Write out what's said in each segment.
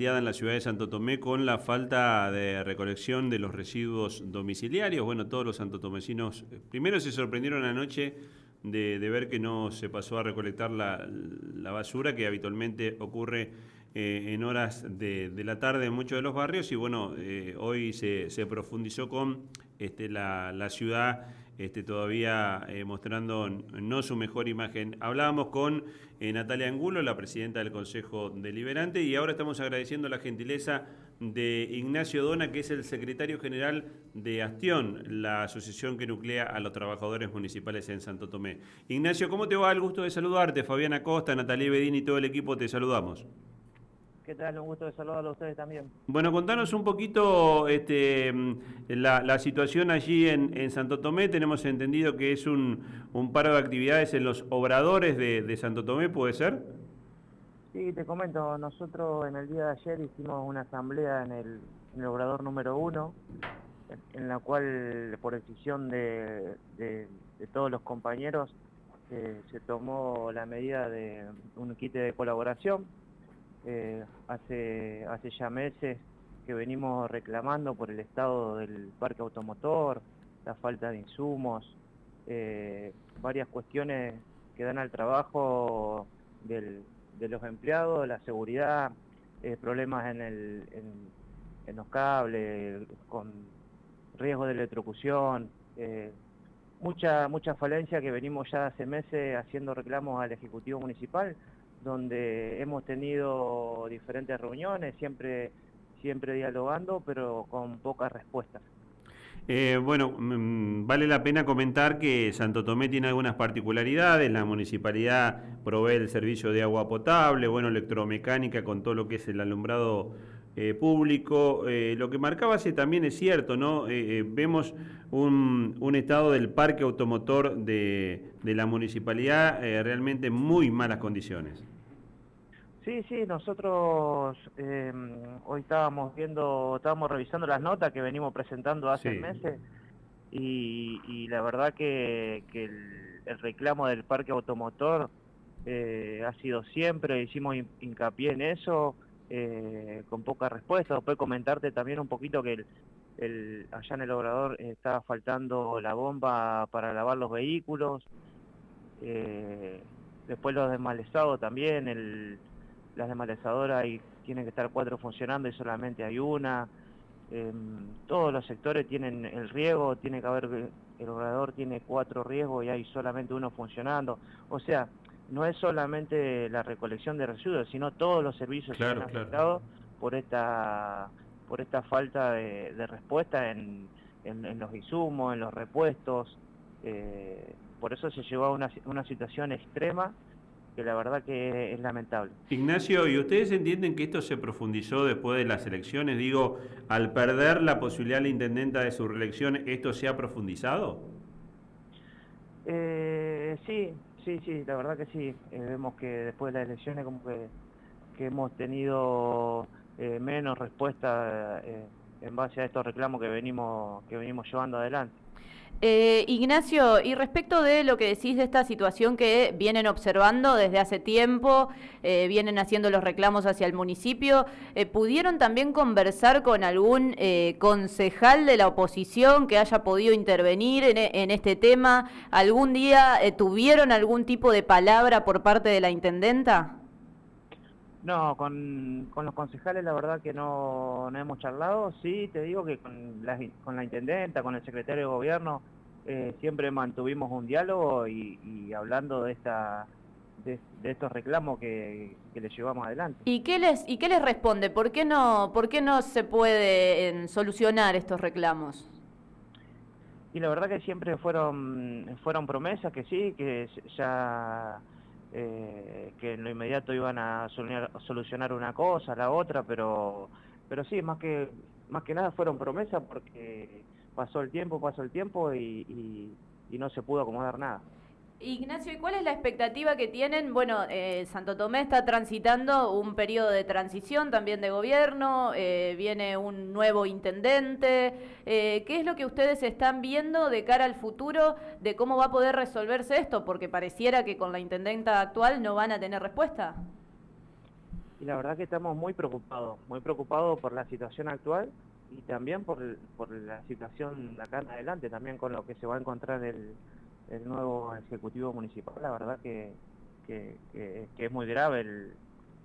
en la ciudad de Santo Tomé con la falta de recolección de los residuos domiciliarios. Bueno, todos los santotomecinos eh, primero se sorprendieron anoche de, ver que no se pasó a recolectar la, basura que habitualmente ocurre eh, en horas de, la tarde en muchos de los barrios y bueno, eh, hoy se, profundizó con este, la ciudad este, todavía eh, mostrando no su mejor imagen. Hablábamos con eh, Natalia Angulo, la presidenta del Consejo Deliberante, y ahora estamos agradeciendo la gentileza de Ignacio Dona, que es el secretario general de Astión, la asociación que nuclea a los trabajadores municipales en Santo Tomé. Ignacio, ¿cómo te va? El gusto de saludarte. Fabiana Costa, Natalia Bedín y todo el equipo te saludamos. ¿Qué tal? Un gusto de saludarlo a ustedes también. Bueno, contanos un poquito este, la, situación allí en, Santo Tomé. Tenemos entendido que es un, paro de actividades en los obradores de, Santo Tomé, ¿puede ser? Sí, te comento. Nosotros en el día de ayer hicimos una asamblea en el, obrador número uno, en, la cual, por decisión de, todos los compañeros, eh, se tomó la medida de un kit de colaboración eh, hace, hace ya meses que venimos reclamando por el estado del parque automotor, la falta de insumos, eh, varias cuestiones que dan al trabajo de los empleados, la seguridad, eh, problemas en, el, en, los cables, con riesgo de electrocución, mucha, mucha falencia que venimos ya hace meses haciendo reclamos al Ejecutivo Municipal donde hemos tenido diferentes reuniones, siempre, siempre dialogando, pero con pocas respuestas. Eh, bueno, mm, vale la pena comentar que Santo Tomé tiene algunas particularidades, la municipalidad provee el servicio de agua potable, bueno, electromecánica con todo lo que es el alumbrado eh, público. Eh, lo que marcaba hace también es cierto, ¿no? vemos un, un, estado del parque automotor de, de la municipalidad realmente en muy malas condiciones. Sí, sí, nosotros eh, hoy estábamos viendo, estábamos revisando las notas que venimos presentando hace meses y, la verdad que, el, reclamo del parque automotor eh, ha sido siempre, hicimos hincapié en eso, eh, con poca respuesta. Después comentarte también un poquito que el, allá en el obrador estaba faltando la bomba para lavar los vehículos, después los desmalezados también, el las desmalezadoras y tienen que estar cuatro funcionando y solamente hay una. Em, todos los sectores tienen el riego, tiene que haber, el obrador tiene cuatro riegos y hay solamente uno funcionando. O sea, no es solamente la recolección de residuos, sino todos los servicios que han afectado por esta por esta falta de, respuesta en, en, los insumos, en los repuestos. Eh, por eso se llevó a una, una situación extrema que la verdad que es lamentable. Ignacio, ¿y ustedes entienden que esto se profundizó después de las elecciones? Digo, al perder la posibilidad de la intendenta de su reelección, ¿esto se ha profundizado? Eh, sí, sí, sí, la verdad que sí. Eh, vemos que después de las elecciones como que, hemos tenido eh, menos respuesta en base a estos reclamos que venimos, que venimos llevando adelante. Eh, Ignacio, y respecto de lo que decís de esta situación que vienen observando desde hace tiempo, eh, vienen haciendo los reclamos hacia el municipio, eh, ¿pudieron también conversar con algún concejal de la oposición que haya podido intervenir en, este tema? ¿Algún día tuvieron algún tipo de palabra por parte de la intendenta? No, con, los concejales la verdad que no, hemos charlado. Sí, te digo que con la, con la intendenta, con el secretario de gobierno, eh, siempre mantuvimos un diálogo y, hablando de esta de, estos reclamos que, que les llevamos adelante. ¿Y qué les y qué les responde? ¿Por qué no por qué no se puede solucionar estos reclamos? Y la verdad que siempre fueron fueron promesas que sí, que ya eh, que en lo inmediato iban a solucionar, una cosa, la otra, pero, pero sí, más que, más que nada fueron promesas porque pasó el tiempo, pasó el tiempo y no se pudo acomodar nada. Ignacio, ¿y cuál es la expectativa que tienen? Bueno, eh, Santo Tomé está transitando un periodo de transición también de gobierno, eh, viene un nuevo intendente. Eh, ¿Qué es lo que ustedes están viendo de cara al futuro de cómo va a poder resolverse esto? Porque pareciera que con la intendenta actual no van a tener respuesta. Y la verdad que estamos muy preocupados, muy preocupados por la situación actual y también por, por la situación acá en adelante, también con lo que se va a encontrar el, el nuevo Ejecutivo Municipal. La verdad que, que, que es muy grave el,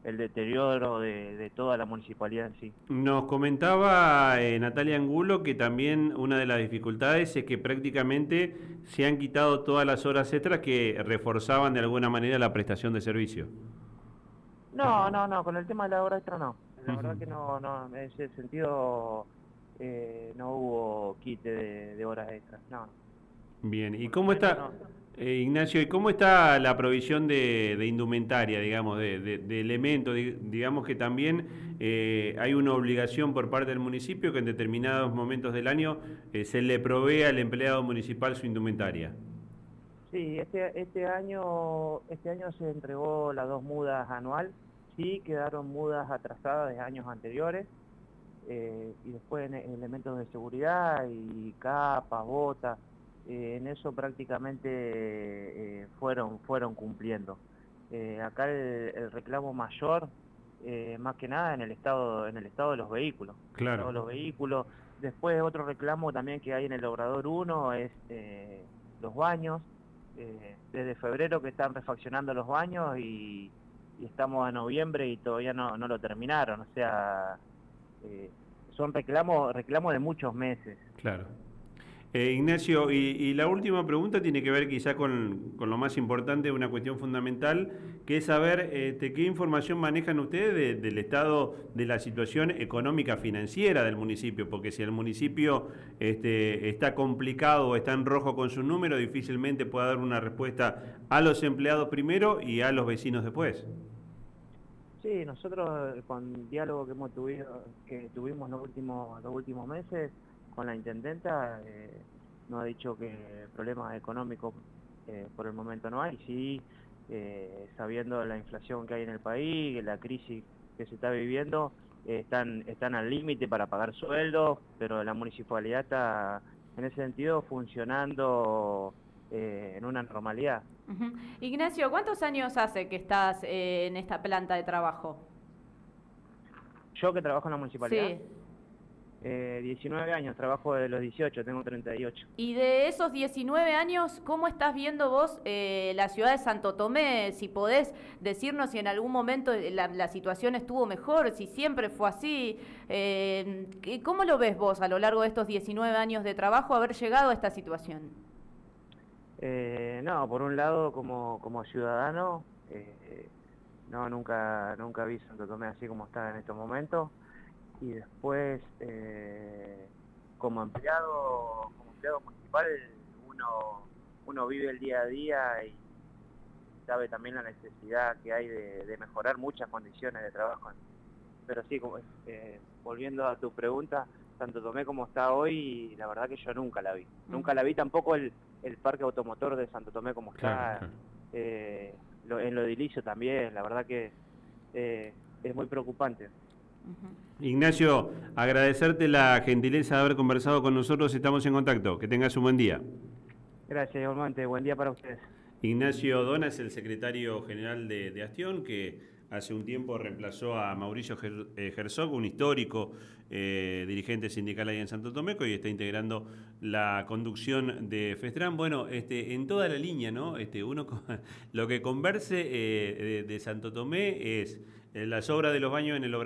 el deterioro de, toda la municipalidad en sí. Nos comentaba eh, Natalia Angulo que también una de las dificultades es que prácticamente se han quitado todas las horas extras que reforzaban de alguna manera la prestación de servicio. No, no, no, con el tema de la hora extra no. La verdad que no, no, en ese sentido eh, no hubo quite de, horas extras, no. Bien, ¿y cómo está? Eh, Ignacio, ¿y cómo está la provisión de, indumentaria, digamos, de, elementos? digamos que también eh, hay una obligación por parte del municipio que en determinados momentos del año eh, se le provee al empleado municipal su indumentaria. Sí, este, este, año, este año se entregó las dos mudas anual, sí quedaron mudas atrasadas de años anteriores, y después elementos de seguridad y capas, botas eh, en eso prácticamente eh, fueron, fueron cumpliendo. Eh, acá el, reclamo mayor, más que nada en el estado, en el estado de los vehículos. Claro. los vehículos. Después otro reclamo también que hay en el Obrador 1 es los baños. desde febrero que están refaccionando los baños y, estamos a noviembre y todavía no, no lo terminaron. O sea, son reclamos, reclamos de muchos meses. Claro. Eh, Ignacio, y, la última pregunta tiene que ver quizá con, lo más importante, una cuestión fundamental, que es saber este, qué información manejan ustedes del estado de la situación económica financiera del municipio, porque si el municipio este, está complicado o está en rojo con su número, difícilmente puede dar una respuesta a los empleados primero y a los vecinos después. Sí, nosotros con diálogo que hemos tuvido, que tuvimos los últimos, los últimos meses, con la intendenta eh, nos ha dicho que problemas económicos eh, por el momento no hay, sí, eh, sabiendo la inflación que hay en el país, la crisis que se está viviendo, están, están al límite para pagar sueldos, pero la municipalidad está en ese sentido funcionando en una normalidad. Ignacio, ¿cuántos años hace que estás en esta planta de trabajo? Yo que trabajo en la municipalidad. Sí. 19 eh, años, trabajo de los 18, tengo 38. Y de esos 19 años, ¿cómo estás viendo vos eh, la ciudad de Santo Tomé? Si podés decirnos si en algún momento la, situación estuvo mejor, si siempre fue así. Eh, ¿Cómo lo ves vos a lo largo de estos 19 años de trabajo haber llegado a esta situación? no, por un lado, como, como ciudadano, no, nunca, nunca vi Santo Tomé así como está en estos momentos y después eh, como empleado como empleado municipal uno uno vive el día a día y sabe también la necesidad que hay de, mejorar muchas condiciones de trabajo. Pero sí como eh, volviendo a tu pregunta tanto Tomé como está hoy la verdad que yo nunca la vi. Nunca la vi tampoco el, el parque automotor de Santo Tomé como está eh, en lo edilicio también la verdad que es muy preocupante Ignacio, agradecerte la gentileza de haber conversado con nosotros. Estamos en contacto. Que tengas un buen día. Gracias, igualmente. Buen día para ustedes. Ignacio Dona es el secretario general de, de Astión, que hace un tiempo reemplazó a Mauricio eh, Herzog, un histórico eh, dirigente sindical ahí en Santo Tomé, y está integrando la conducción de Festran. Bueno, este, en toda la línea, ¿no? Este, uno lo que converse eh, de, Santo Tomé es las obras de los baños en el obrador